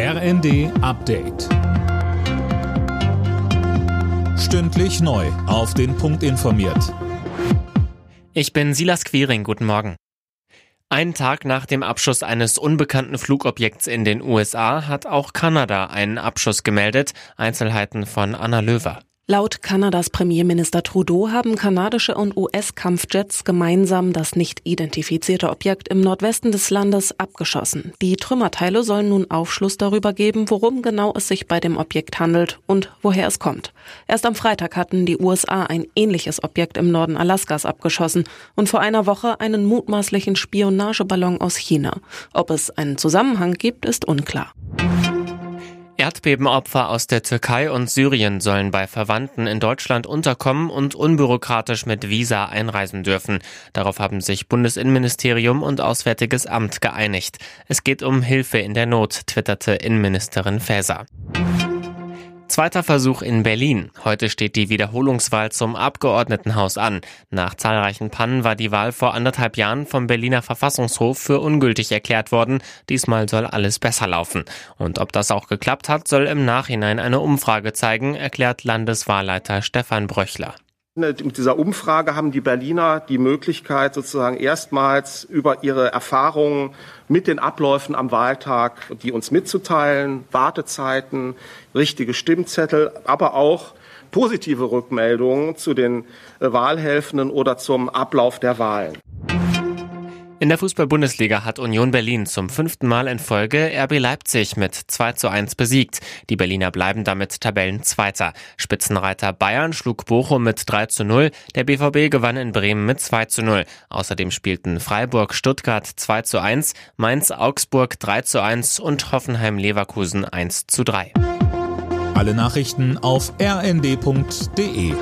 RND Update. Stündlich neu. Auf den Punkt informiert. Ich bin Silas Quiring. Guten Morgen. Einen Tag nach dem Abschuss eines unbekannten Flugobjekts in den USA hat auch Kanada einen Abschuss gemeldet. Einzelheiten von Anna Löwer. Laut Kanadas Premierminister Trudeau haben kanadische und US-Kampfjets gemeinsam das nicht identifizierte Objekt im Nordwesten des Landes abgeschossen. Die Trümmerteile sollen nun Aufschluss darüber geben, worum genau es sich bei dem Objekt handelt und woher es kommt. Erst am Freitag hatten die USA ein ähnliches Objekt im Norden Alaskas abgeschossen und vor einer Woche einen mutmaßlichen Spionageballon aus China. Ob es einen Zusammenhang gibt, ist unklar. Erdbebenopfer aus der Türkei und Syrien sollen bei Verwandten in Deutschland unterkommen und unbürokratisch mit Visa einreisen dürfen. Darauf haben sich Bundesinnenministerium und Auswärtiges Amt geeinigt. Es geht um Hilfe in der Not, twitterte Innenministerin Faeser. Zweiter Versuch in Berlin. Heute steht die Wiederholungswahl zum Abgeordnetenhaus an. Nach zahlreichen Pannen war die Wahl vor anderthalb Jahren vom Berliner Verfassungshof für ungültig erklärt worden. Diesmal soll alles besser laufen. Und ob das auch geklappt hat, soll im Nachhinein eine Umfrage zeigen, erklärt Landeswahlleiter Stefan Bröchler. Mit dieser Umfrage haben die Berliner die Möglichkeit, sozusagen erstmals über ihre Erfahrungen mit den Abläufen am Wahltag, die uns mitzuteilen, Wartezeiten, richtige Stimmzettel, aber auch positive Rückmeldungen zu den äh, Wahlhelfenden oder zum Ablauf der Wahlen. In der Fußball-Bundesliga hat Union Berlin zum fünften Mal in Folge RB Leipzig mit 2 zu 1 besiegt. Die Berliner bleiben damit Tabellenzweiter. Spitzenreiter Bayern schlug Bochum mit 3 zu 0. Der BVB gewann in Bremen mit 2 zu 0. Außerdem spielten Freiburg Stuttgart 2 zu 1, Mainz Augsburg 3 zu 1 und Hoffenheim Leverkusen 1 zu 3. Alle Nachrichten auf rnd.de